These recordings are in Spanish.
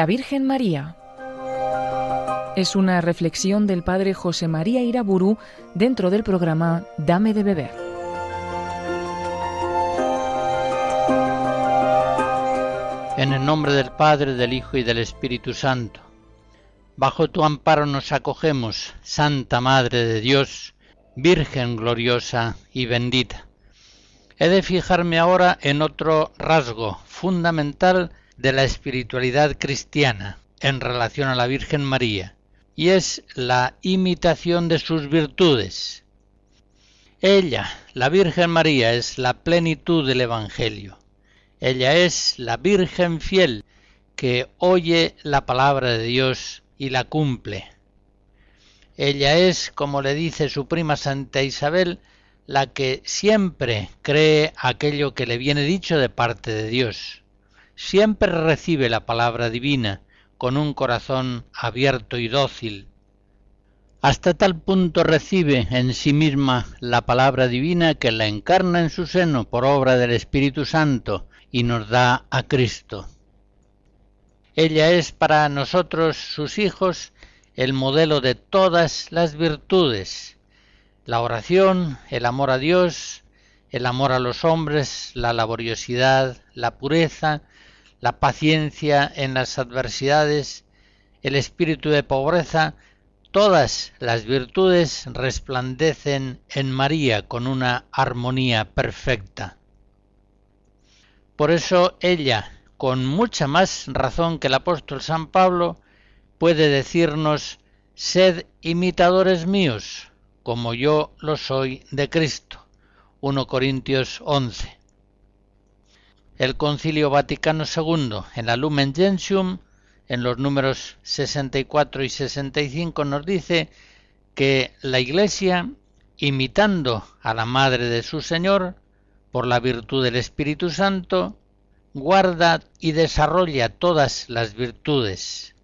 La Virgen María. Es una reflexión del padre José María Iraburu dentro del programa Dame de beber. En el nombre del Padre, del Hijo y del Espíritu Santo. Bajo tu amparo nos acogemos, Santa Madre de Dios, Virgen gloriosa y bendita. He de fijarme ahora en otro rasgo fundamental de la espiritualidad cristiana en relación a la Virgen María, y es la imitación de sus virtudes. Ella, la Virgen María, es la plenitud del Evangelio. Ella es la Virgen fiel que oye la palabra de Dios y la cumple. Ella es, como le dice su prima Santa Isabel, la que siempre cree aquello que le viene dicho de parte de Dios. Siempre recibe la palabra divina con un corazón abierto y dócil. Hasta tal punto recibe en sí misma la palabra divina que la encarna en su seno por obra del Espíritu Santo y nos da a Cristo. Ella es para nosotros, sus hijos, el modelo de todas las virtudes, la oración, el amor a Dios, el amor a los hombres, la laboriosidad, la pureza, la paciencia en las adversidades, el espíritu de pobreza, todas las virtudes resplandecen en María con una armonía perfecta. Por eso ella, con mucha más razón que el apóstol San Pablo, puede decirnos, sed imitadores míos, como yo lo soy de Cristo. 1 Corintios 11. El Concilio Vaticano II, en la Lumen Gentium, en los números 64 y 65, nos dice que la Iglesia, imitando a la Madre de su Señor, por la virtud del Espíritu Santo, guarda y desarrolla todas las virtudes.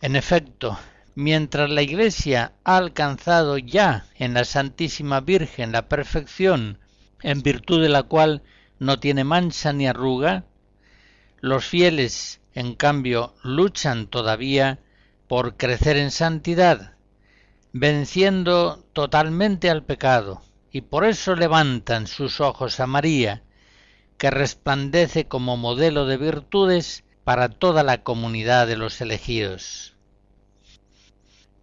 En efecto, mientras la Iglesia ha alcanzado ya en la Santísima Virgen la perfección, en virtud de la cual no tiene mancha ni arruga, los fieles, en cambio, luchan todavía por crecer en santidad, venciendo totalmente al pecado, y por eso levantan sus ojos a María, que resplandece como modelo de virtudes para toda la comunidad de los elegidos.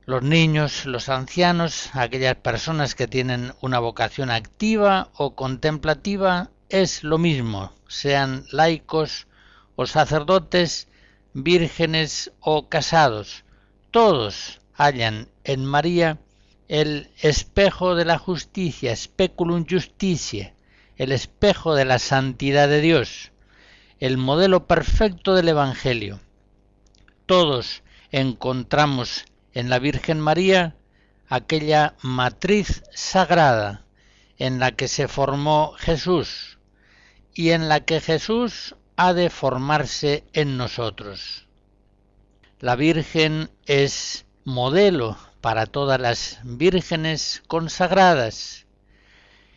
Los niños, los ancianos, aquellas personas que tienen una vocación activa o contemplativa, es lo mismo, sean laicos o sacerdotes, vírgenes o casados, todos hallan en María el espejo de la justicia, speculum justitiae, el espejo de la santidad de Dios, el modelo perfecto del Evangelio. Todos encontramos en la Virgen María aquella matriz sagrada en la que se formó Jesús y en la que Jesús ha de formarse en nosotros. La Virgen es modelo para todas las vírgenes consagradas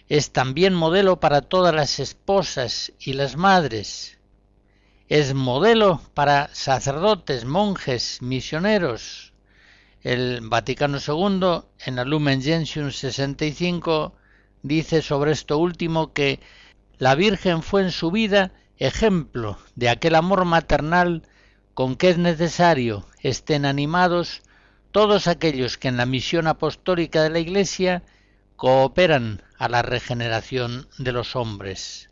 es también modelo para todas las esposas y las madres. Es modelo para sacerdotes, monjes, misioneros. El Vaticano II, en la Lumen Gentium 65, dice sobre esto último que la Virgen fue en su vida ejemplo de aquel amor maternal con que es necesario estén animados todos aquellos que en la misión apostólica de la Iglesia cooperan a la regeneración de los hombres.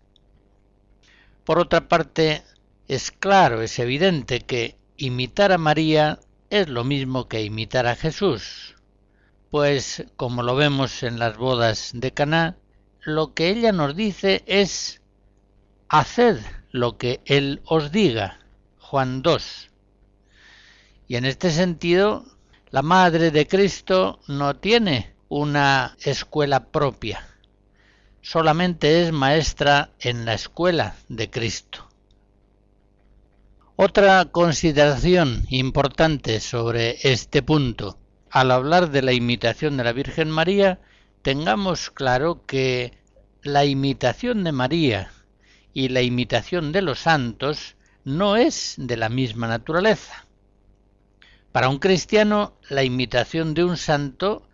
Por otra parte, es claro, es evidente que imitar a María es lo mismo que imitar a Jesús, pues como lo vemos en las bodas de Caná, lo que ella nos dice es haced lo que él os diga. Juan 2. Y en este sentido, la madre de Cristo no tiene una escuela propia, solamente es maestra en la escuela de Cristo. Otra consideración importante sobre este punto. Al hablar de la imitación de la Virgen María, tengamos claro que la imitación de María y la imitación de los santos no es de la misma naturaleza. Para un cristiano, la imitación de un santo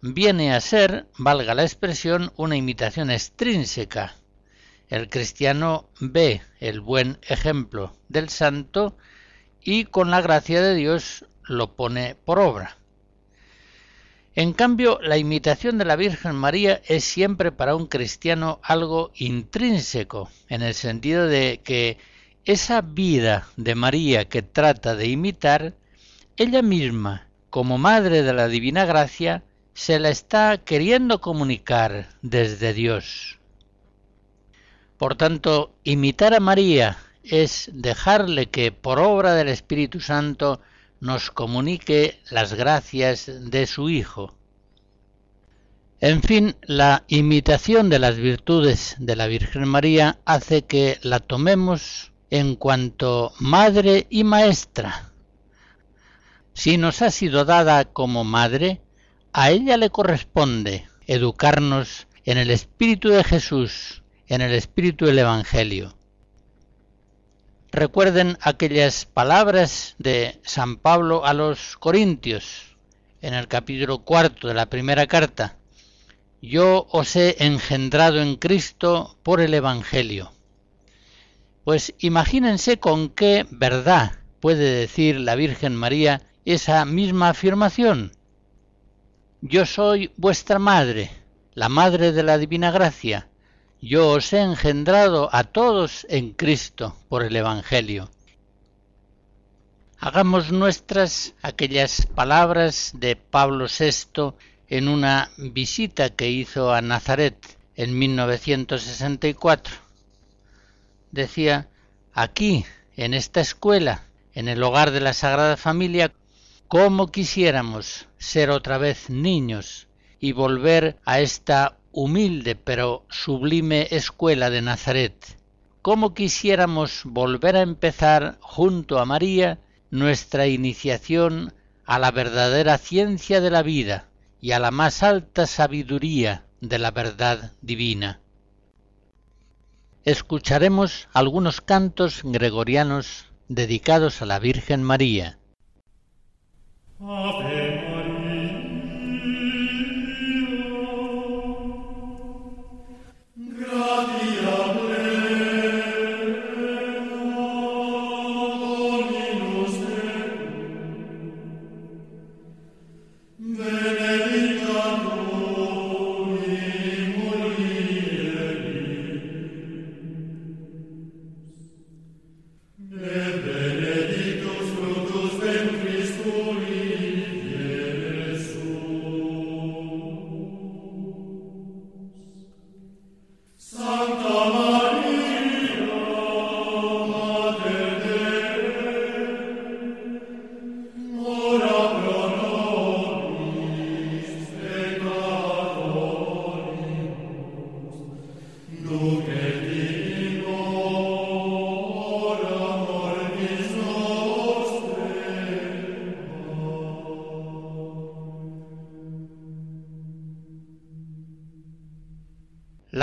viene a ser, valga la expresión, una imitación extrínseca. El cristiano ve el buen ejemplo del santo y con la gracia de Dios lo pone por obra. En cambio, la imitación de la Virgen María es siempre para un cristiano algo intrínseco, en el sentido de que esa vida de María que trata de imitar, ella misma, como Madre de la Divina Gracia, se la está queriendo comunicar desde Dios. Por tanto, imitar a María es dejarle que por obra del Espíritu Santo nos comunique las gracias de su Hijo. En fin, la imitación de las virtudes de la Virgen María hace que la tomemos en cuanto madre y maestra. Si nos ha sido dada como madre, a ella le corresponde educarnos en el espíritu de Jesús, en el espíritu del Evangelio. Recuerden aquellas palabras de San Pablo a los Corintios en el capítulo cuarto de la primera carta. Yo os he engendrado en Cristo por el Evangelio. Pues imagínense con qué verdad puede decir la Virgen María esa misma afirmación. Yo soy vuestra madre, la madre de la Divina Gracia, yo os he engendrado a todos en Cristo por el Evangelio. Hagamos nuestras aquellas palabras de Pablo VI en una visita que hizo a Nazaret en 1964. Decía, aquí, en esta escuela, en el hogar de la Sagrada Familia, cómo quisiéramos ser otra vez niños y volver a esta humilde pero sublime escuela de Nazaret. ¿Cómo quisiéramos volver a empezar junto a María nuestra iniciación a la verdadera ciencia de la vida y a la más alta sabiduría de la verdad divina? Escucharemos algunos cantos gregorianos dedicados a la Virgen María.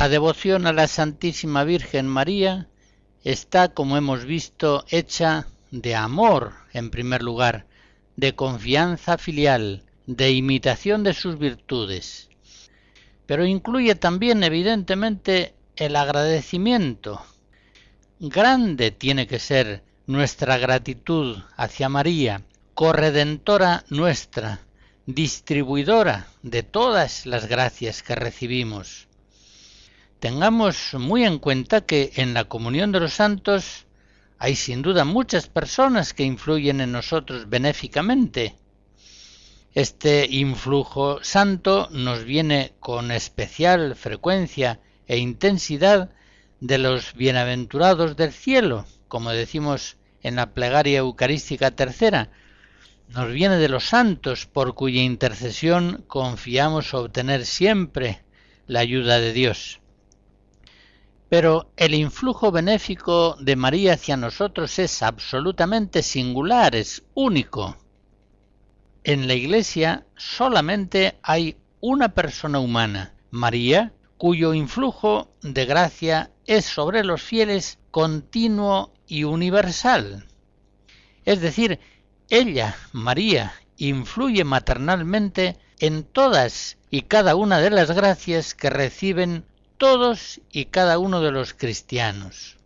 La devoción a la Santísima Virgen María está, como hemos visto, hecha de amor, en primer lugar, de confianza filial, de imitación de sus virtudes, pero incluye también, evidentemente, el agradecimiento. Grande tiene que ser nuestra gratitud hacia María, corredentora nuestra, distribuidora de todas las gracias que recibimos. Tengamos muy en cuenta que en la comunión de los santos hay sin duda muchas personas que influyen en nosotros benéficamente. Este influjo santo nos viene con especial frecuencia e intensidad de los bienaventurados del cielo, como decimos en la plegaria eucarística tercera, nos viene de los santos por cuya intercesión confiamos obtener siempre la ayuda de Dios. Pero el influjo benéfico de María hacia nosotros es absolutamente singular, es único. En la Iglesia solamente hay una persona humana, María, cuyo influjo de gracia es sobre los fieles continuo y universal. Es decir, ella, María, influye maternalmente en todas y cada una de las gracias que reciben todos y cada uno de los cristianos.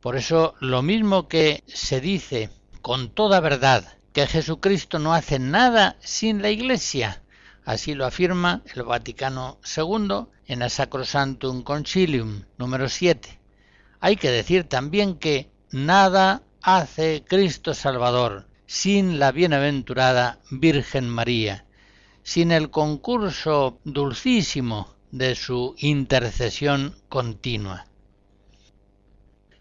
Por eso lo mismo que se dice con toda verdad que Jesucristo no hace nada sin la Iglesia, así lo afirma el Vaticano II en la Sacrosantum Concilium número 7. Hay que decir también que nada hace Cristo Salvador sin la bienaventurada Virgen María, sin el concurso dulcísimo de su intercesión continua.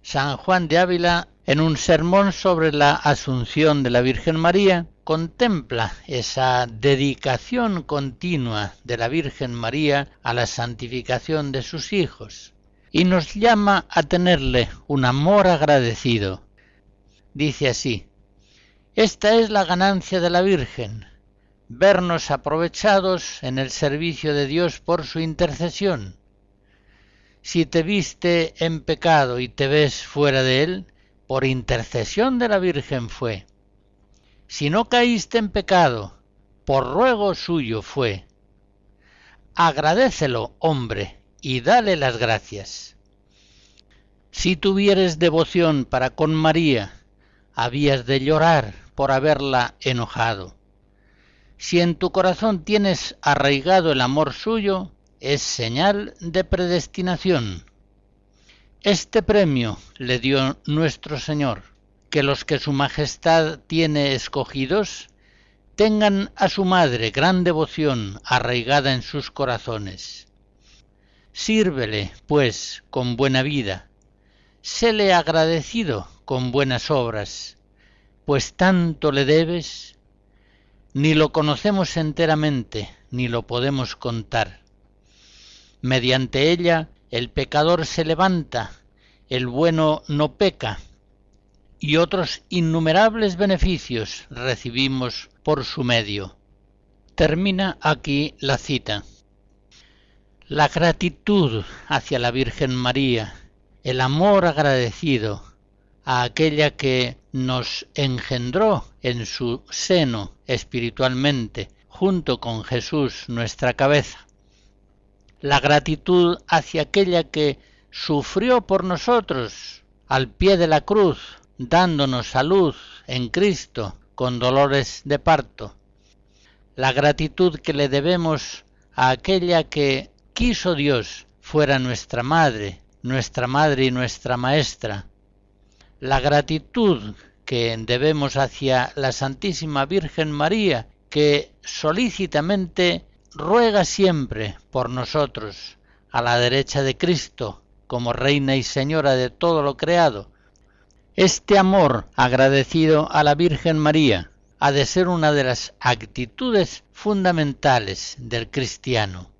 San Juan de Ávila, en un sermón sobre la Asunción de la Virgen María, contempla esa dedicación continua de la Virgen María a la santificación de sus hijos y nos llama a tenerle un amor agradecido. Dice así, Esta es la ganancia de la Virgen, vernos aprovechados en el servicio de Dios por su intercesión si te viste en pecado y te ves fuera de él, por intercesión de la Virgen fue. Si no caíste en pecado, por ruego suyo fue. Agradécelo, hombre, y dale las gracias. Si tuvieres devoción para con María, habías de llorar por haberla enojado. Si en tu corazón tienes arraigado el amor suyo, es señal de predestinación. Este premio le dio nuestro Señor, que los que su Majestad tiene escogidos tengan a su madre gran devoción arraigada en sus corazones. Sírvele, pues, con buena vida, séle agradecido con buenas obras, pues tanto le debes, ni lo conocemos enteramente, ni lo podemos contar Mediante ella el pecador se levanta, el bueno no peca, y otros innumerables beneficios recibimos por su medio. Termina aquí la cita. La gratitud hacia la Virgen María, el amor agradecido a aquella que nos engendró en su seno espiritualmente, junto con Jesús nuestra cabeza. La gratitud hacia aquella que sufrió por nosotros al pie de la cruz, dándonos salud en Cristo con dolores de parto, la gratitud que le debemos a aquella que quiso Dios fuera nuestra madre, nuestra madre y nuestra maestra, la gratitud que debemos hacia la Santísima Virgen María, que solícitamente ruega siempre por nosotros a la derecha de Cristo como Reina y Señora de todo lo creado. Este amor agradecido a la Virgen María ha de ser una de las actitudes fundamentales del cristiano.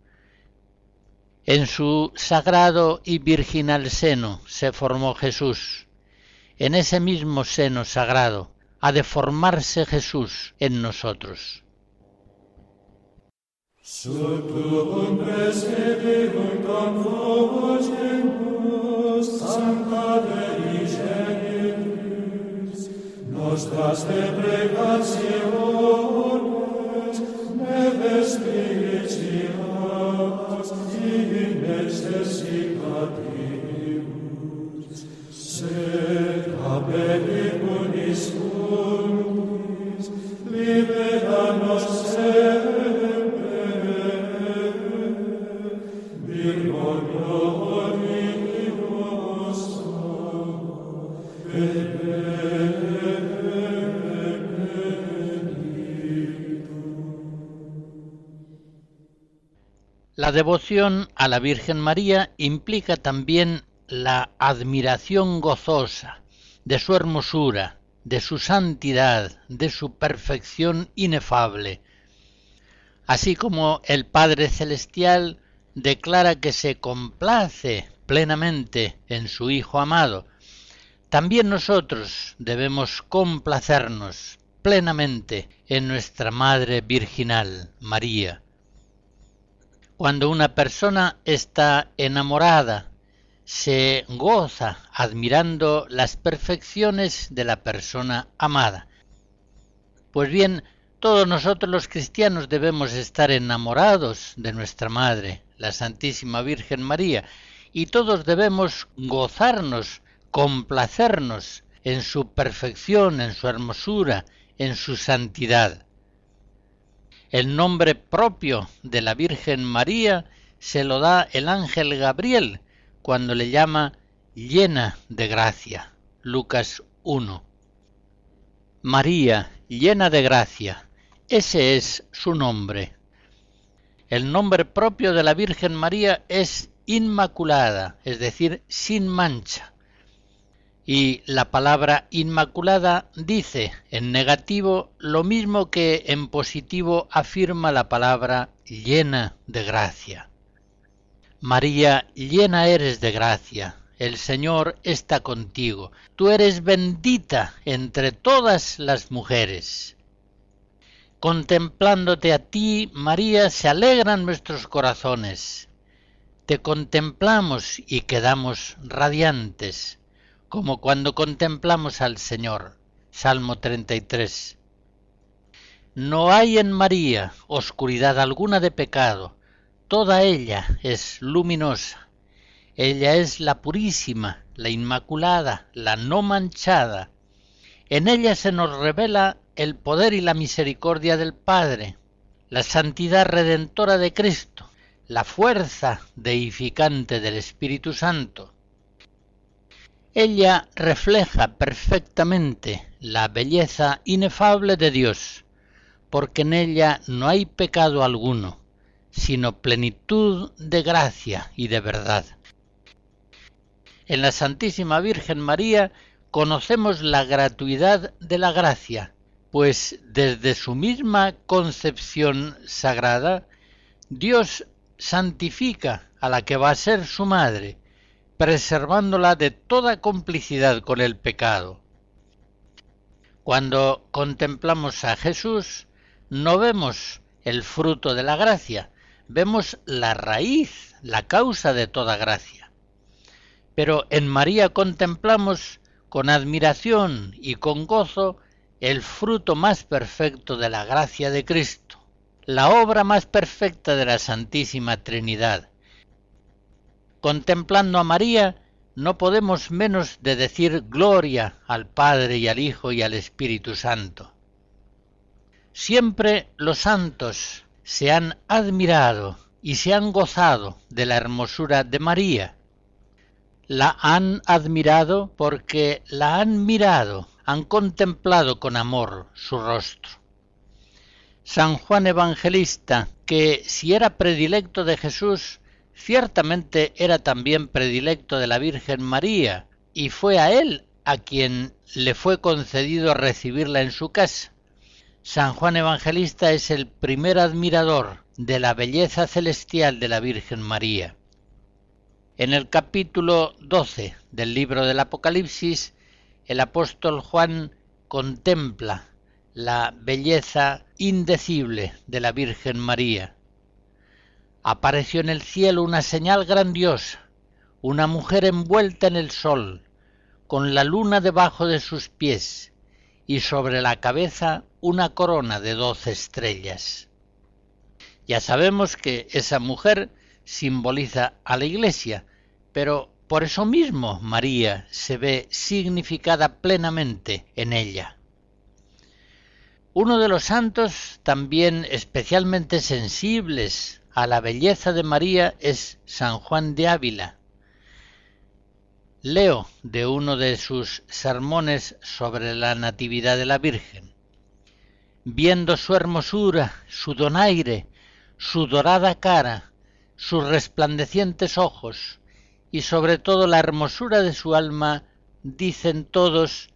En su sagrado y virginal seno se formó Jesús. En ese mismo seno sagrado ha de formarse Jesús en nosotros. Sub tuum presidium convocemus, Sancta Dei Genitrix, La devoción a la Virgen María implica también la admiración gozosa de su hermosura, de su santidad, de su perfección inefable. Así como el Padre Celestial declara que se complace plenamente en su Hijo amado, también nosotros debemos complacernos plenamente en nuestra Madre Virginal, María. Cuando una persona está enamorada, se goza admirando las perfecciones de la persona amada. Pues bien, todos nosotros los cristianos debemos estar enamorados de nuestra Madre, la Santísima Virgen María, y todos debemos gozarnos, complacernos en su perfección, en su hermosura, en su santidad. El nombre propio de la Virgen María se lo da el ángel Gabriel cuando le llama llena de gracia. Lucas 1. María, llena de gracia. Ese es su nombre. El nombre propio de la Virgen María es Inmaculada, es decir, sin mancha. Y la palabra inmaculada dice en negativo lo mismo que en positivo afirma la palabra llena de gracia. María, llena eres de gracia, el Señor está contigo, tú eres bendita entre todas las mujeres. Contemplándote a ti, María, se alegran nuestros corazones. Te contemplamos y quedamos radiantes como cuando contemplamos al Señor. Salmo 33. No hay en María oscuridad alguna de pecado, toda ella es luminosa. Ella es la purísima, la inmaculada, la no manchada. En ella se nos revela el poder y la misericordia del Padre, la santidad redentora de Cristo, la fuerza deificante del Espíritu Santo, ella refleja perfectamente la belleza inefable de Dios, porque en ella no hay pecado alguno, sino plenitud de gracia y de verdad. En la Santísima Virgen María conocemos la gratuidad de la gracia, pues desde su misma concepción sagrada, Dios santifica a la que va a ser su madre, preservándola de toda complicidad con el pecado. Cuando contemplamos a Jesús, no vemos el fruto de la gracia, vemos la raíz, la causa de toda gracia. Pero en María contemplamos con admiración y con gozo el fruto más perfecto de la gracia de Cristo, la obra más perfecta de la Santísima Trinidad, Contemplando a María, no podemos menos de decir gloria al Padre y al Hijo y al Espíritu Santo. Siempre los santos se han admirado y se han gozado de la hermosura de María. La han admirado porque la han mirado, han contemplado con amor su rostro. San Juan Evangelista, que si era predilecto de Jesús, Ciertamente era también predilecto de la Virgen María, y fue a él a quien le fue concedido recibirla en su casa. San Juan Evangelista es el primer admirador de la belleza celestial de la Virgen María. En el capítulo 12 del libro del Apocalipsis, el apóstol Juan contempla la belleza indecible de la Virgen María apareció en el cielo una señal grandiosa, una mujer envuelta en el sol, con la luna debajo de sus pies, y sobre la cabeza una corona de doce estrellas. Ya sabemos que esa mujer simboliza a la Iglesia, pero por eso mismo María se ve significada plenamente en ella. Uno de los santos también especialmente sensibles a la belleza de María es San Juan de Ávila. Leo de uno de sus sermones sobre la Natividad de la Virgen. Viendo su hermosura, su donaire, su dorada cara, sus resplandecientes ojos, y sobre todo la hermosura de su alma, dicen todos,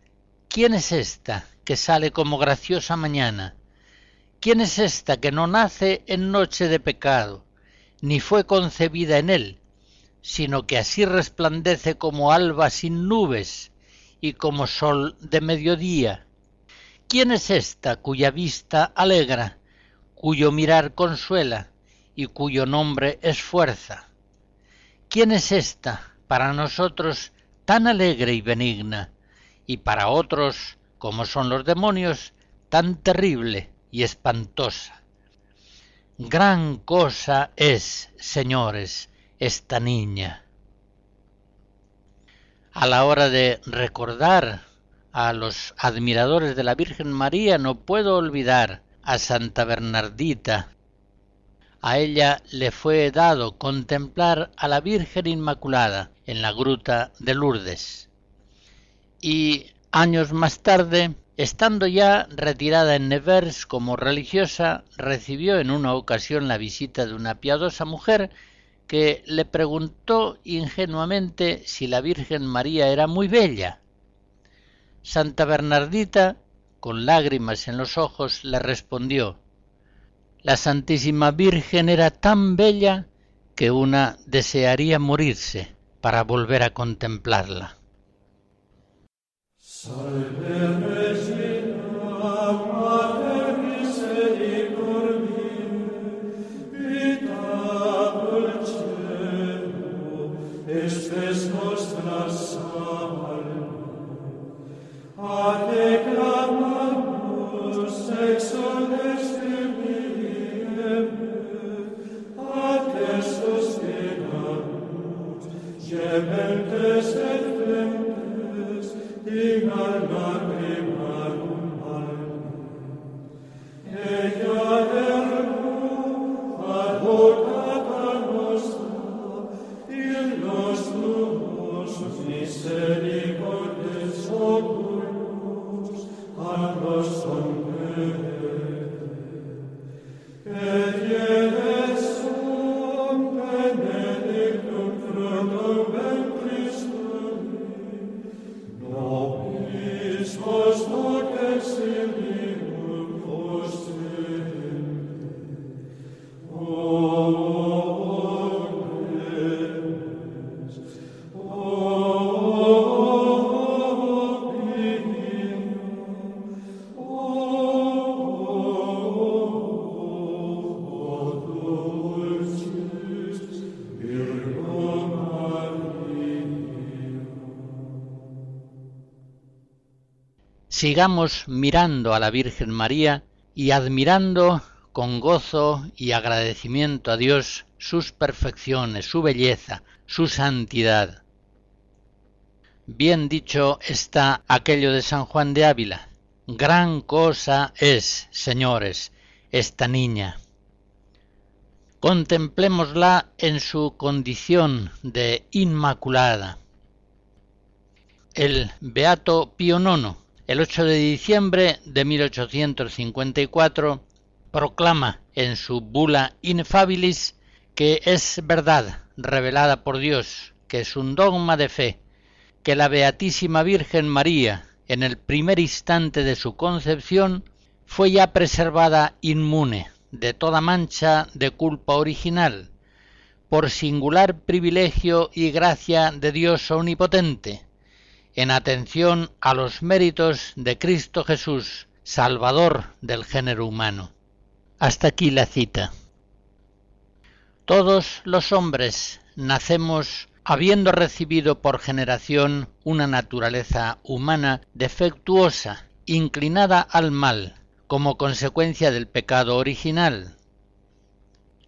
¿quién es esta que sale como graciosa mañana? ¿Quién es esta que no nace en noche de pecado, ni fue concebida en él, sino que así resplandece como alba sin nubes y como sol de mediodía? ¿Quién es esta cuya vista alegra, cuyo mirar consuela y cuyo nombre es fuerza? ¿Quién es esta para nosotros tan alegre y benigna, y para otros, como son los demonios, tan terrible y espantosa. Gran cosa es, señores, esta niña. A la hora de recordar a los admiradores de la Virgen María no puedo olvidar a Santa Bernardita. A ella le fue dado contemplar a la Virgen Inmaculada en la gruta de Lourdes. Y años más tarde Estando ya retirada en Nevers como religiosa, recibió en una ocasión la visita de una piadosa mujer que le preguntó ingenuamente si la Virgen María era muy bella. Santa Bernardita, con lágrimas en los ojos, le respondió La Santísima Virgen era tan bella que una desearía morirse para volver a contemplarla. Sigamos mirando a la Virgen María y admirando con gozo y agradecimiento a Dios sus perfecciones, su belleza, su santidad. Bien dicho está aquello de San Juan de Ávila. Gran cosa es, señores, esta niña. Contemplémosla en su condición de inmaculada. El Beato Pío IX el 8 de diciembre de 1854 proclama en su bula Inefabilis que es verdad revelada por Dios, que es un dogma de fe, que la Beatísima Virgen María, en el primer instante de su concepción, fue ya preservada inmune de toda mancha de culpa original, por singular privilegio y gracia de Dios omnipotente, en atención a los méritos de Cristo Jesús, Salvador del género humano. Hasta aquí la cita. Todos los hombres nacemos habiendo recibido por generación una naturaleza humana defectuosa, inclinada al mal, como consecuencia del pecado original.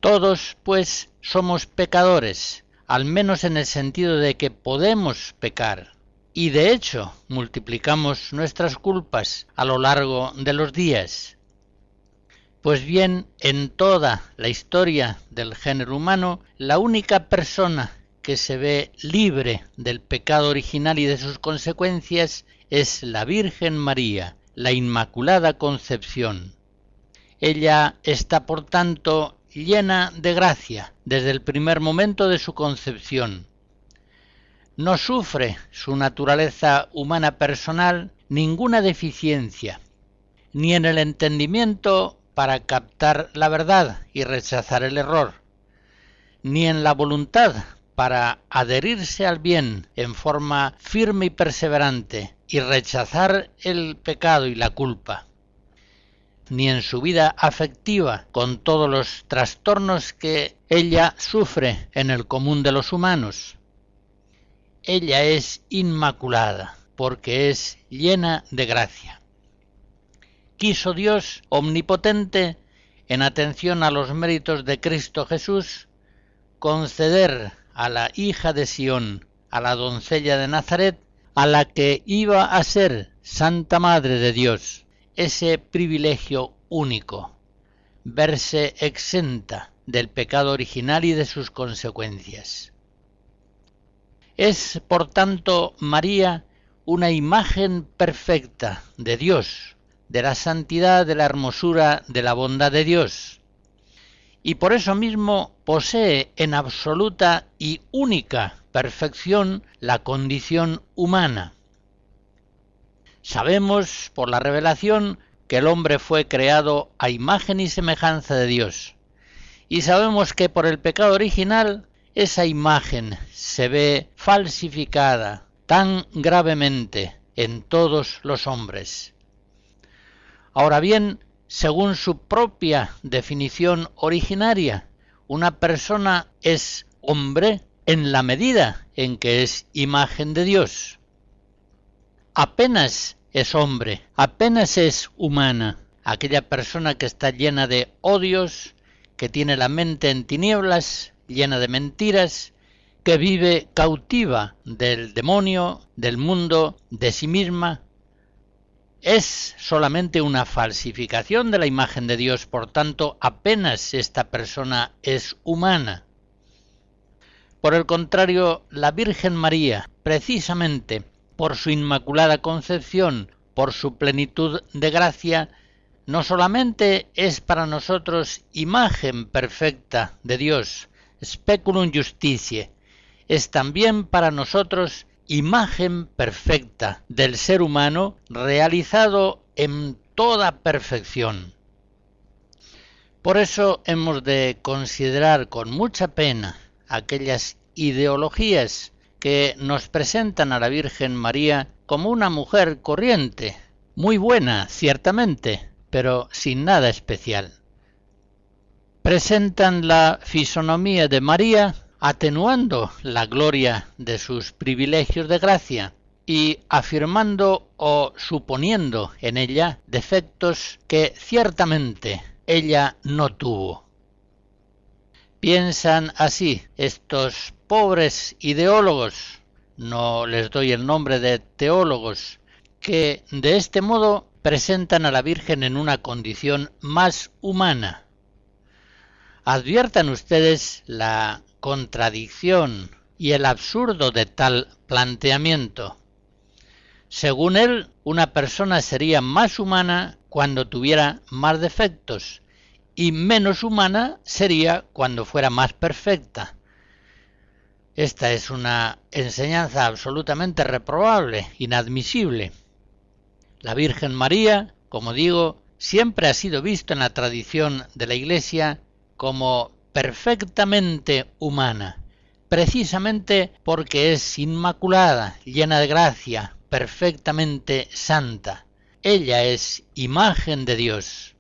Todos, pues, somos pecadores, al menos en el sentido de que podemos pecar y de hecho multiplicamos nuestras culpas a lo largo de los días. Pues bien, en toda la historia del género humano, la única persona que se ve libre del pecado original y de sus consecuencias es la Virgen María, la Inmaculada Concepción. Ella está, por tanto, llena de gracia desde el primer momento de su concepción, no sufre su naturaleza humana personal ninguna deficiencia, ni en el entendimiento para captar la verdad y rechazar el error, ni en la voluntad para adherirse al bien en forma firme y perseverante y rechazar el pecado y la culpa, ni en su vida afectiva con todos los trastornos que ella sufre en el común de los humanos, ella es inmaculada, porque es llena de gracia. Quiso Dios omnipotente, en atención a los méritos de Cristo Jesús, conceder a la hija de Sión, a la doncella de Nazaret, a la que iba a ser Santa Madre de Dios, ese privilegio único, verse exenta del pecado original y de sus consecuencias. Es, por tanto, María una imagen perfecta de Dios, de la santidad, de la hermosura, de la bondad de Dios. Y por eso mismo posee en absoluta y única perfección la condición humana. Sabemos por la revelación que el hombre fue creado a imagen y semejanza de Dios. Y sabemos que por el pecado original esa imagen se ve falsificada tan gravemente en todos los hombres. Ahora bien, según su propia definición originaria, una persona es hombre en la medida en que es imagen de Dios. Apenas es hombre, apenas es humana, aquella persona que está llena de odios, que tiene la mente en tinieblas, llena de mentiras, que vive cautiva del demonio, del mundo, de sí misma, es solamente una falsificación de la imagen de Dios, por tanto apenas esta persona es humana. Por el contrario, la Virgen María, precisamente por su inmaculada concepción, por su plenitud de gracia, no solamente es para nosotros imagen perfecta de Dios, speculum justitiae, es también para nosotros imagen perfecta del ser humano realizado en toda perfección. Por eso hemos de considerar con mucha pena aquellas ideologías que nos presentan a la Virgen María como una mujer corriente, muy buena, ciertamente, pero sin nada especial. Presentan la fisonomía de María atenuando la gloria de sus privilegios de gracia y afirmando o suponiendo en ella defectos que ciertamente ella no tuvo. Piensan así estos pobres ideólogos, no les doy el nombre de teólogos, que de este modo presentan a la Virgen en una condición más humana. Adviertan ustedes la contradicción y el absurdo de tal planteamiento. Según él, una persona sería más humana cuando tuviera más defectos y menos humana sería cuando fuera más perfecta. Esta es una enseñanza absolutamente reprobable, inadmisible. La Virgen María, como digo, siempre ha sido visto en la tradición de la Iglesia como perfectamente humana, precisamente porque es inmaculada, llena de gracia, perfectamente santa. Ella es imagen de Dios.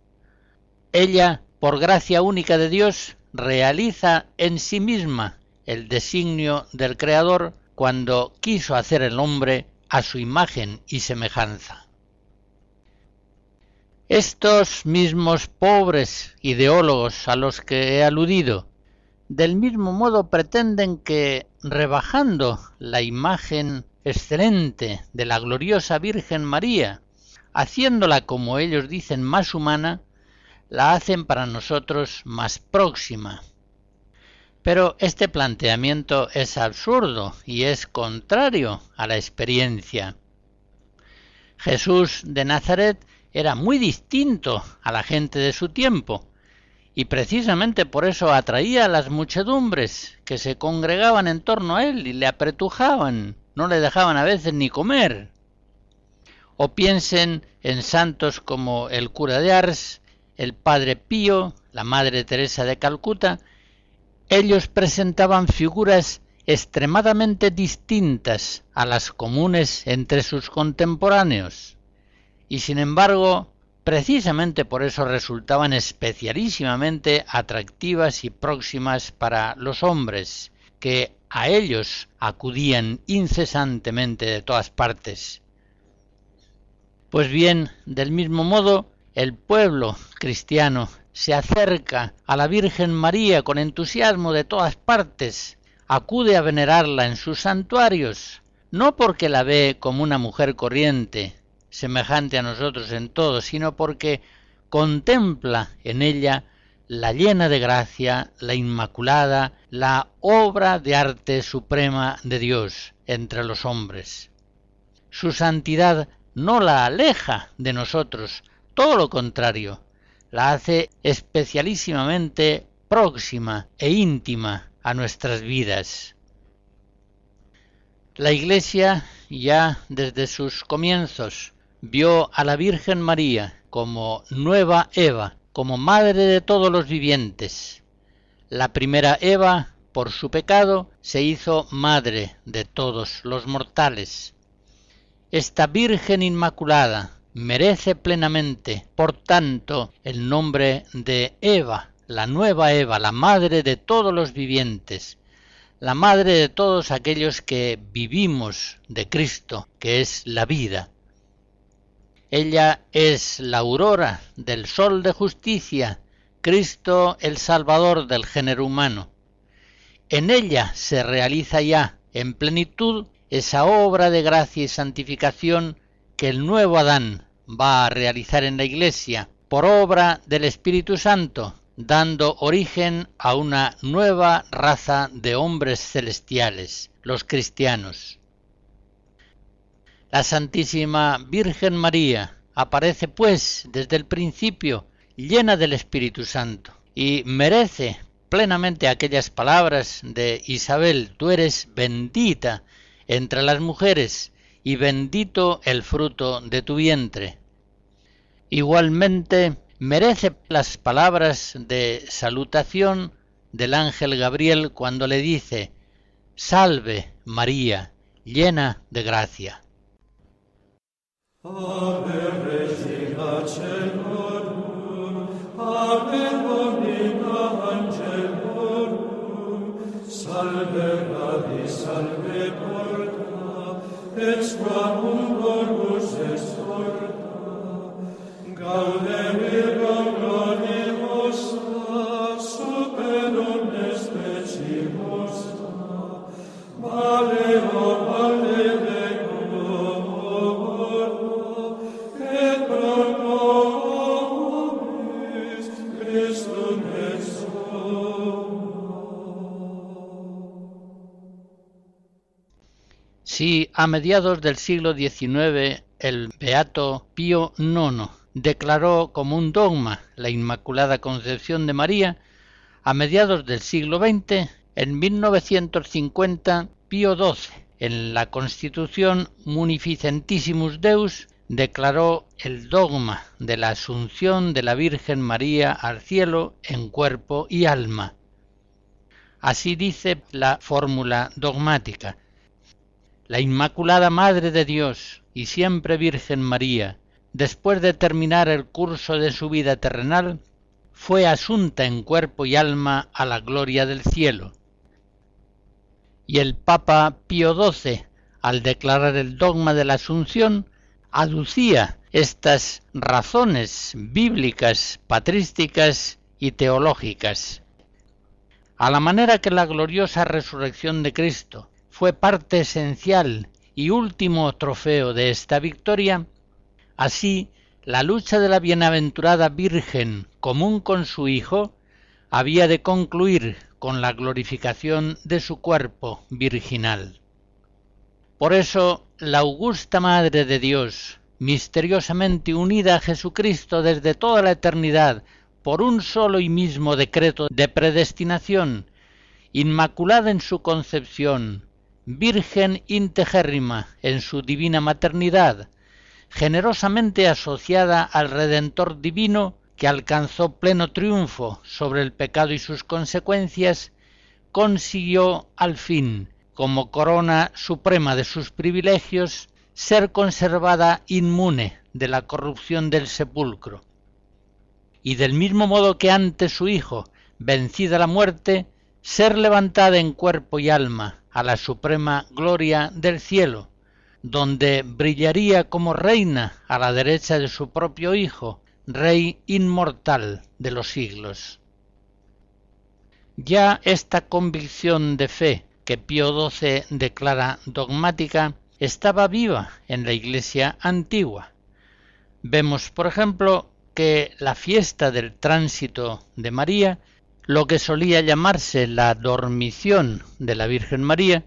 Ella, por gracia única de Dios, realiza en sí misma el designio del Creador cuando quiso hacer el hombre a su imagen y semejanza. Estos mismos pobres ideólogos a los que he aludido, del mismo modo pretenden que, rebajando la imagen excelente de la gloriosa Virgen María, haciéndola, como ellos dicen, más humana, la hacen para nosotros más próxima. Pero este planteamiento es absurdo y es contrario a la experiencia. Jesús de Nazaret era muy distinto a la gente de su tiempo, y precisamente por eso atraía a las muchedumbres que se congregaban en torno a él y le apretujaban, no le dejaban a veces ni comer. O piensen en santos como el cura de Ars, el padre Pío, la madre Teresa de Calcuta, ellos presentaban figuras extremadamente distintas a las comunes entre sus contemporáneos y sin embargo, precisamente por eso resultaban especialísimamente atractivas y próximas para los hombres, que a ellos acudían incesantemente de todas partes. Pues bien, del mismo modo, el pueblo cristiano se acerca a la Virgen María con entusiasmo de todas partes, acude a venerarla en sus santuarios, no porque la ve como una mujer corriente, semejante a nosotros en todo, sino porque contempla en ella la llena de gracia, la inmaculada, la obra de arte suprema de Dios entre los hombres. Su santidad no la aleja de nosotros, todo lo contrario, la hace especialísimamente próxima e íntima a nuestras vidas. La Iglesia ya desde sus comienzos vio a la Virgen María como nueva Eva, como madre de todos los vivientes. La primera Eva, por su pecado, se hizo madre de todos los mortales. Esta Virgen Inmaculada merece plenamente, por tanto, el nombre de Eva, la nueva Eva, la madre de todos los vivientes, la madre de todos aquellos que vivimos de Cristo, que es la vida. Ella es la aurora del sol de justicia, Cristo el Salvador del género humano. En ella se realiza ya en plenitud esa obra de gracia y santificación que el nuevo Adán va a realizar en la Iglesia por obra del Espíritu Santo, dando origen a una nueva raza de hombres celestiales, los cristianos. La Santísima Virgen María aparece pues desde el principio llena del Espíritu Santo y merece plenamente aquellas palabras de Isabel, tú eres bendita entre las mujeres y bendito el fruto de tu vientre. Igualmente merece las palabras de salutación del ángel Gabriel cuando le dice, Salve María, llena de gracia. Ave Regina Celorum, Ave Domina Angelorum, Salve Radi, Salve Porta, et Squam Umbrorum Sestorta, Gaude Virum, a mediados del siglo XIX el beato Pío IX declaró como un dogma la Inmaculada Concepción de María, a mediados del siglo XX, en 1950, Pío XII, en la Constitución Munificentissimus Deus, declaró el dogma de la asunción de la Virgen María al cielo en cuerpo y alma. Así dice la fórmula dogmática. La Inmaculada Madre de Dios y siempre Virgen María, después de terminar el curso de su vida terrenal, fue asunta en cuerpo y alma a la gloria del cielo. Y el Papa Pío XII, al declarar el dogma de la Asunción, aducía estas razones bíblicas, patrísticas y teológicas. A la manera que la gloriosa resurrección de Cristo fue parte esencial y último trofeo de esta victoria, así la lucha de la bienaventurada Virgen común con su Hijo había de concluir con la glorificación de su cuerpo virginal. Por eso, la augusta Madre de Dios, misteriosamente unida a Jesucristo desde toda la eternidad por un solo y mismo decreto de predestinación, inmaculada en su concepción, virgen integérrima en su divina maternidad, generosamente asociada al Redentor divino que alcanzó pleno triunfo sobre el pecado y sus consecuencias, consiguió al fin, como corona suprema de sus privilegios, ser conservada inmune de la corrupción del sepulcro. Y del mismo modo que ante su Hijo, vencida la muerte, ser levantada en cuerpo y alma, a la suprema gloria del cielo, donde brillaría como reina a la derecha de su propio Hijo, Rey inmortal de los siglos. Ya esta convicción de fe que Pío XII declara dogmática estaba viva en la Iglesia antigua. Vemos, por ejemplo, que la fiesta del tránsito de María, lo que solía llamarse la dormición de la Virgen María,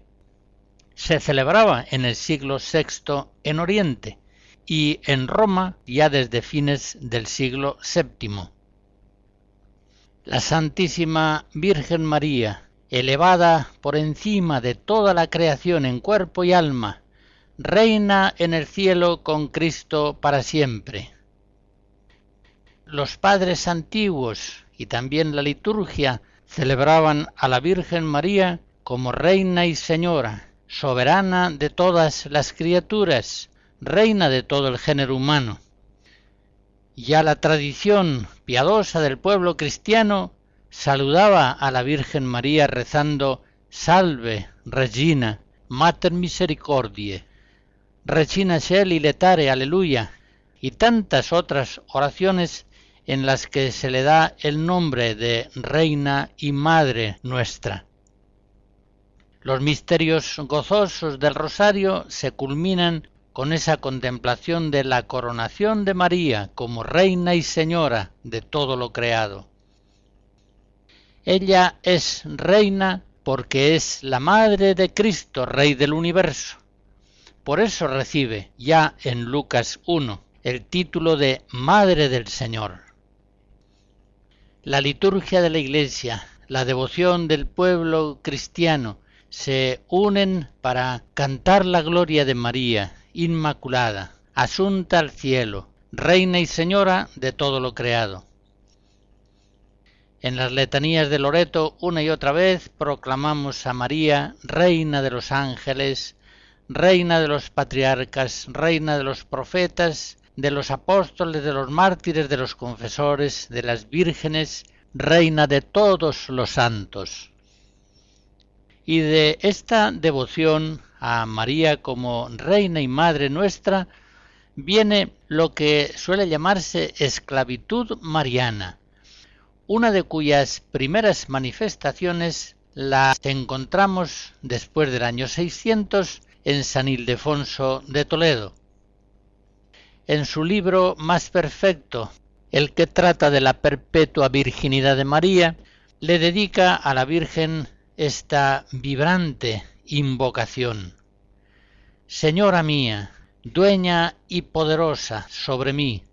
se celebraba en el siglo VI en Oriente y en Roma ya desde fines del siglo VII. La Santísima Virgen María, elevada por encima de toda la creación en cuerpo y alma, reina en el cielo con Cristo para siempre. Los padres antiguos y también la liturgia celebraban a la Virgen María como reina y señora, soberana de todas las criaturas, reina de todo el género humano. Ya la tradición piadosa del pueblo cristiano saludaba a la Virgen María rezando Salve, Regina, Mater Misericordiae, Regina Sheli Letare, Aleluya, y tantas otras oraciones en las que se le da el nombre de Reina y Madre nuestra. Los misterios gozosos del rosario se culminan con esa contemplación de la coronación de María como Reina y Señora de todo lo creado. Ella es reina porque es la madre de Cristo, Rey del universo. Por eso recibe ya en Lucas 1 el título de Madre del Señor. La liturgia de la Iglesia, la devoción del pueblo cristiano se unen para cantar la gloria de María, Inmaculada, asunta al cielo, Reina y Señora de todo lo creado. En las letanías de Loreto una y otra vez proclamamos a María, Reina de los ángeles, Reina de los patriarcas, Reina de los profetas, de los apóstoles, de los mártires, de los confesores, de las vírgenes, Reina de todos los santos. Y de esta devoción a María como Reina y Madre nuestra viene lo que suele llamarse esclavitud mariana una de cuyas primeras manifestaciones la encontramos después del año 600 en San Ildefonso de Toledo. En su libro más perfecto, el que trata de la perpetua virginidad de María, le dedica a la Virgen esta vibrante invocación. Señora mía, dueña y poderosa sobre mí,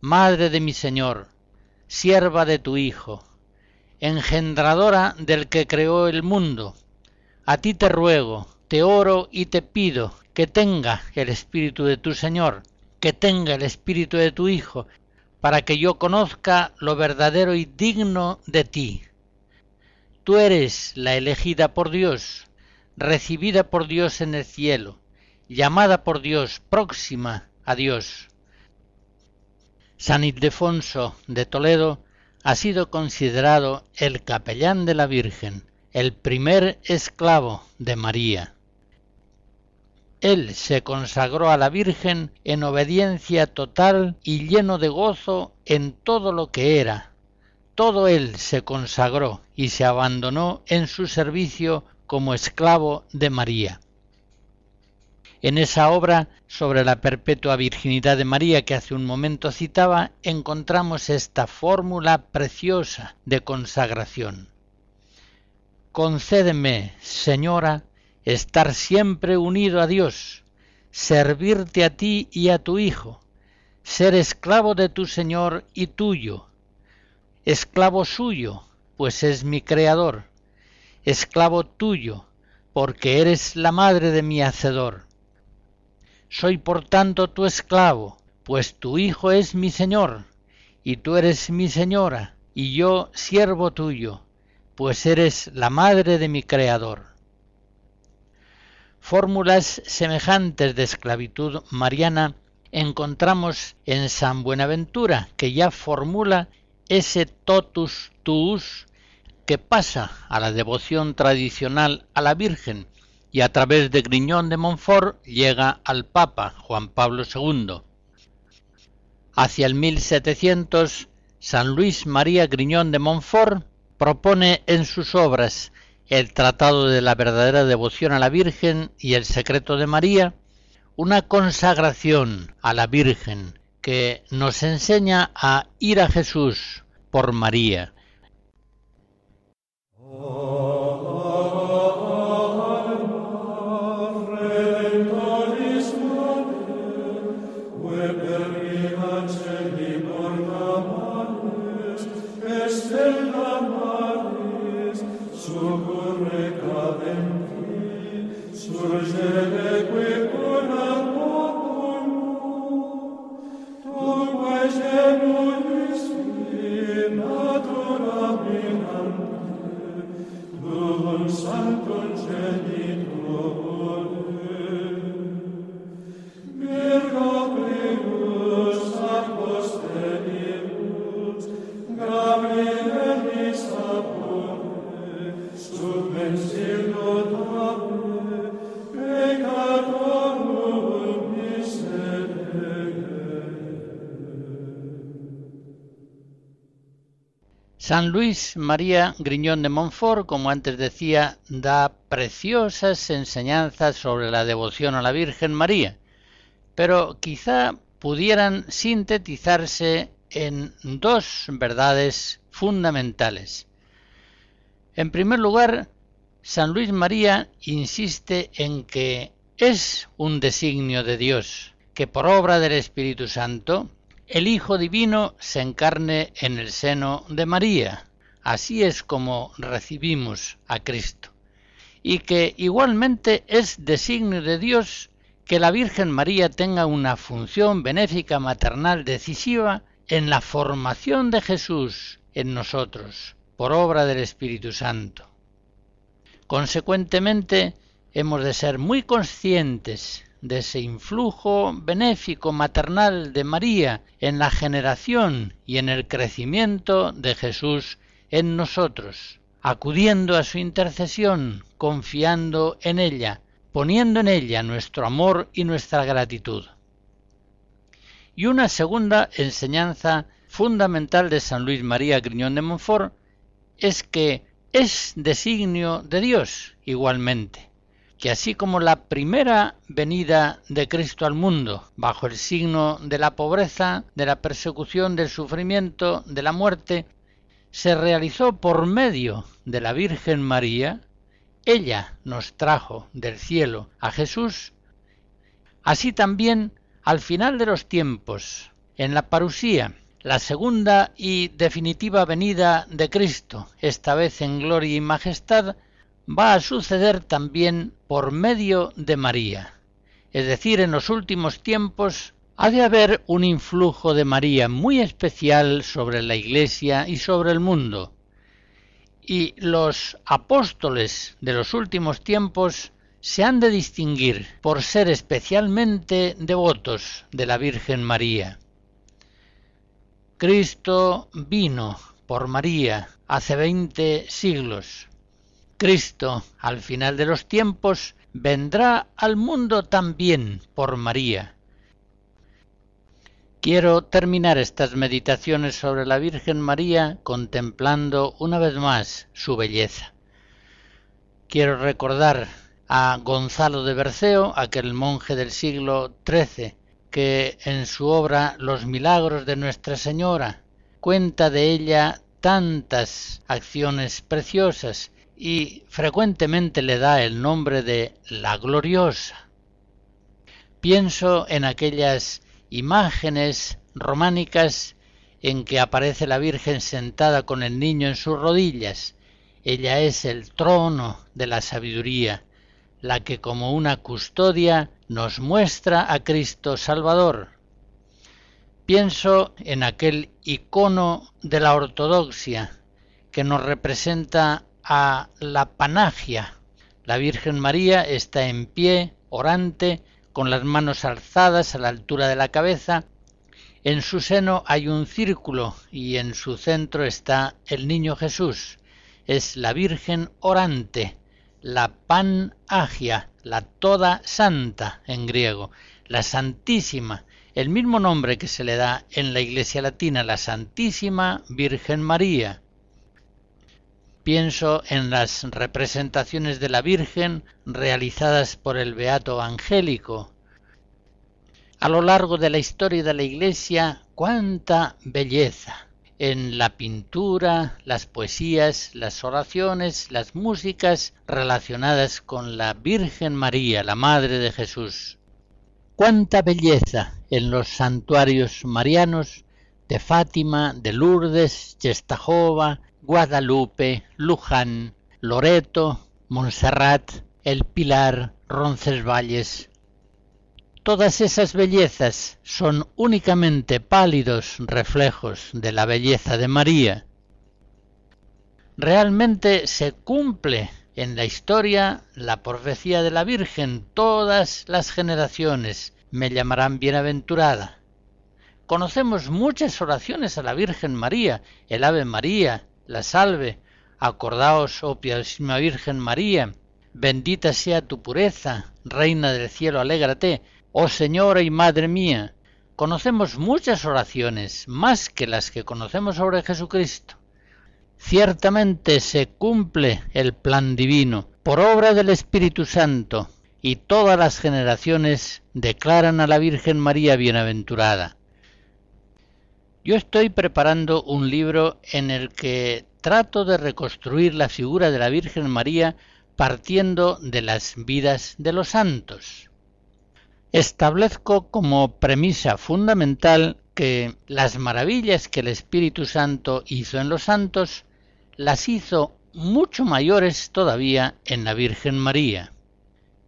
Madre de mi Señor, sierva de tu Hijo, engendradora del que creó el mundo, a ti te ruego, te oro y te pido que tenga el Espíritu de tu Señor, que tenga el Espíritu de tu Hijo, para que yo conozca lo verdadero y digno de ti. Tú eres la elegida por Dios, recibida por Dios en el cielo, llamada por Dios, próxima a Dios. San Ildefonso de Toledo ha sido considerado el capellán de la Virgen, el primer esclavo de María. Él se consagró a la Virgen en obediencia total y lleno de gozo en todo lo que era. Todo él se consagró y se abandonó en su servicio como esclavo de María. En esa obra sobre la perpetua virginidad de María que hace un momento citaba, encontramos esta fórmula preciosa de consagración. Concédeme, Señora, estar siempre unido a Dios, servirte a ti y a tu Hijo, ser esclavo de tu Señor y tuyo, esclavo suyo, pues es mi Creador, esclavo tuyo, porque eres la madre de mi Hacedor. Soy por tanto tu esclavo, pues tu Hijo es mi Señor, y tú eres mi Señora, y yo siervo tuyo, pues eres la madre de mi Creador. Fórmulas semejantes de esclavitud mariana encontramos en San Buenaventura, que ya formula ese totus tuus que pasa a la devoción tradicional a la Virgen y a través de Griñón de Montfort llega al Papa Juan Pablo II. Hacia el 1700, San Luis María Griñón de Montfort propone en sus obras el Tratado de la verdadera devoción a la Virgen y el secreto de María, una consagración a la Virgen que nos enseña a ir a Jesús por María. San Luis María Griñón de Montfort, como antes decía, da preciosas enseñanzas sobre la devoción a la Virgen María, pero quizá pudieran sintetizarse en dos verdades fundamentales. En primer lugar, San Luis María insiste en que es un designio de Dios, que por obra del Espíritu Santo el Hijo Divino se encarne en el seno de María. Así es como recibimos a Cristo. Y que igualmente es designio de Dios que la Virgen María tenga una función benéfica maternal decisiva en la formación de Jesús en nosotros, por obra del Espíritu Santo. Consecuentemente, hemos de ser muy conscientes de ese influjo benéfico maternal de María en la generación y en el crecimiento de Jesús en nosotros, acudiendo a su intercesión, confiando en ella, poniendo en ella nuestro amor y nuestra gratitud. Y una segunda enseñanza fundamental de San Luis María Griñón de Montfort es que es designio de Dios igualmente que así como la primera venida de Cristo al mundo, bajo el signo de la pobreza, de la persecución, del sufrimiento, de la muerte, se realizó por medio de la Virgen María, ella nos trajo del cielo a Jesús, así también al final de los tiempos, en la parusía, la segunda y definitiva venida de Cristo, esta vez en gloria y majestad, va a suceder también por medio de María. Es decir, en los últimos tiempos ha de haber un influjo de María muy especial sobre la Iglesia y sobre el mundo. Y los apóstoles de los últimos tiempos se han de distinguir por ser especialmente devotos de la Virgen María. Cristo vino por María hace veinte siglos Cristo, al final de los tiempos, vendrá al mundo también por María. Quiero terminar estas meditaciones sobre la Virgen María contemplando una vez más su belleza. Quiero recordar a Gonzalo de Berceo, aquel monje del siglo XIII, que en su obra Los milagros de Nuestra Señora cuenta de ella tantas acciones preciosas y frecuentemente le da el nombre de la gloriosa. Pienso en aquellas imágenes románicas en que aparece la Virgen sentada con el niño en sus rodillas. Ella es el trono de la sabiduría, la que como una custodia nos muestra a Cristo Salvador. Pienso en aquel icono de la ortodoxia que nos representa a la panagia. La Virgen María está en pie, orante, con las manos alzadas a la altura de la cabeza. En su seno hay un círculo y en su centro está el niño Jesús. Es la Virgen orante, la pan agia, la toda santa en griego, la santísima, el mismo nombre que se le da en la Iglesia Latina, la Santísima Virgen María. Pienso en las representaciones de la Virgen realizadas por el Beato Angélico. A lo largo de la historia de la Iglesia, cuánta belleza en la pintura, las poesías, las oraciones, las músicas relacionadas con la Virgen María, la Madre de Jesús. Cuánta belleza en los santuarios marianos de Fátima, de Lourdes, Chestajova, Guadalupe, Luján, Loreto, Montserrat, El Pilar, Roncesvalles, Todas esas bellezas son únicamente pálidos reflejos de la belleza de María. Realmente se cumple en la historia la profecía de la Virgen. Todas las generaciones me llamarán bienaventurada. Conocemos muchas oraciones a la Virgen María, el Ave María, la Salve, acordaos, oh piadosísima Virgen María, bendita sea tu pureza, Reina del cielo, alégrate, Oh Señora y Madre mía, conocemos muchas oraciones, más que las que conocemos sobre Jesucristo. Ciertamente se cumple el plan divino por obra del Espíritu Santo, y todas las generaciones declaran a la Virgen María bienaventurada. Yo estoy preparando un libro en el que trato de reconstruir la figura de la Virgen María partiendo de las vidas de los santos. Establezco como premisa fundamental que las maravillas que el Espíritu Santo hizo en los santos las hizo mucho mayores todavía en la Virgen María.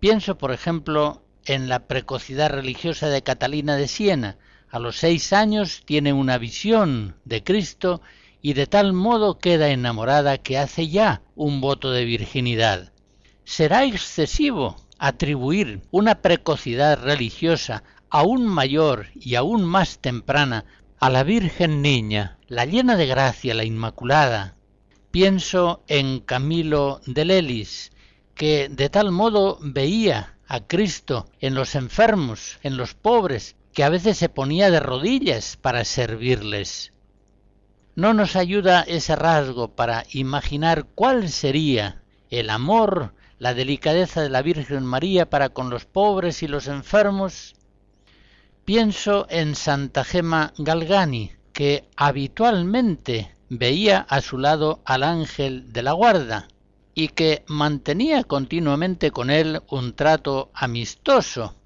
Pienso, por ejemplo, en la precocidad religiosa de Catalina de Siena. A los seis años tiene una visión de Cristo y de tal modo queda enamorada que hace ya un voto de virginidad. ¿Será excesivo atribuir una precocidad religiosa aún mayor y aún más temprana a la Virgen Niña, la llena de gracia, la Inmaculada. Pienso en Camilo de Lelis, que de tal modo veía a Cristo en los enfermos, en los pobres, que a veces se ponía de rodillas para servirles. No nos ayuda ese rasgo para imaginar cuál sería el amor la delicadeza de la Virgen María para con los pobres y los enfermos, pienso en Santa Gema Galgani, que habitualmente veía a su lado al ángel de la guarda y que mantenía continuamente con él un trato amistoso.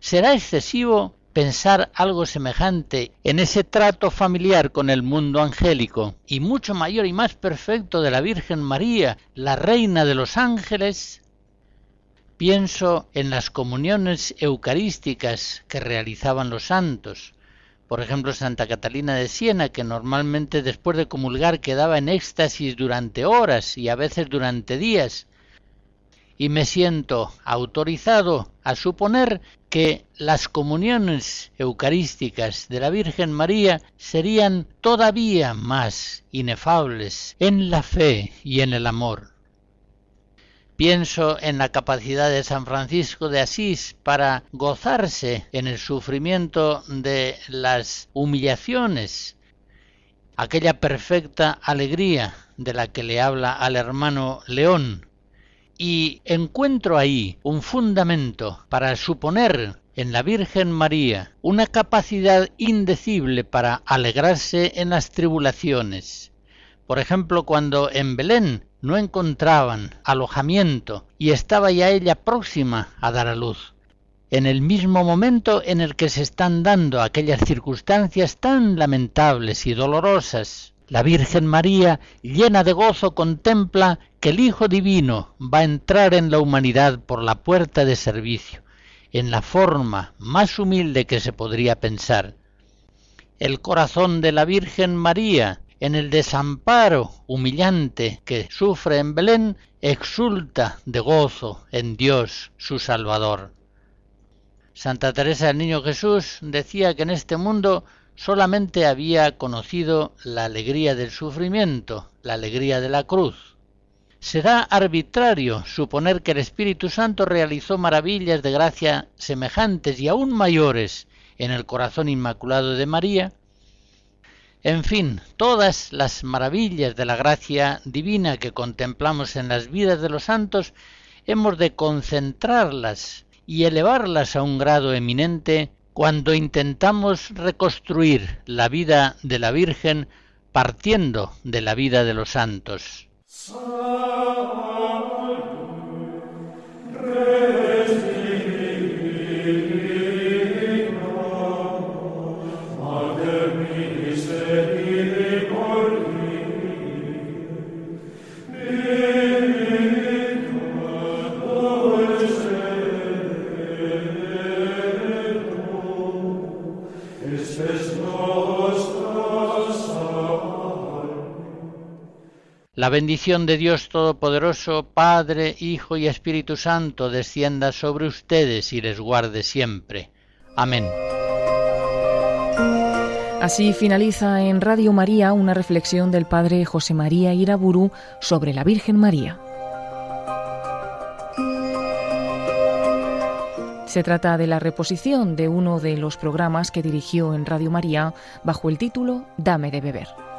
¿Será excesivo pensar algo semejante en ese trato familiar con el mundo angélico y mucho mayor y más perfecto de la Virgen María, la Reina de los Ángeles, pienso en las comuniones eucarísticas que realizaban los santos, por ejemplo Santa Catalina de Siena, que normalmente después de comulgar quedaba en éxtasis durante horas y a veces durante días, y me siento autorizado a suponer que las comuniones eucarísticas de la Virgen María serían todavía más inefables en la fe y en el amor. Pienso en la capacidad de San Francisco de Asís para gozarse en el sufrimiento de las humillaciones, aquella perfecta alegría de la que le habla al hermano León, y encuentro ahí un fundamento para suponer en la Virgen María una capacidad indecible para alegrarse en las tribulaciones. Por ejemplo, cuando en Belén no encontraban alojamiento y estaba ya ella próxima a dar a luz. En el mismo momento en el que se están dando aquellas circunstancias tan lamentables y dolorosas, la Virgen María, llena de gozo, contempla que el Hijo Divino va a entrar en la humanidad por la puerta de servicio, en la forma más humilde que se podría pensar. El corazón de la Virgen María, en el desamparo humillante que sufre en Belén, exulta de gozo en Dios su Salvador. Santa Teresa del Niño Jesús decía que en este mundo solamente había conocido la alegría del sufrimiento, la alegría de la cruz. Será arbitrario suponer que el Espíritu Santo realizó maravillas de gracia semejantes y aún mayores en el corazón inmaculado de María. En fin, todas las maravillas de la gracia divina que contemplamos en las vidas de los santos hemos de concentrarlas y elevarlas a un grado eminente cuando intentamos reconstruir la vida de la Virgen partiendo de la vida de los santos. Salve, La bendición de Dios Todopoderoso, Padre, Hijo y Espíritu Santo, descienda sobre ustedes y les guarde siempre. Amén. Así finaliza en Radio María una reflexión del Padre José María Iraburu sobre la Virgen María. Se trata de la reposición de uno de los programas que dirigió en Radio María bajo el título Dame de beber.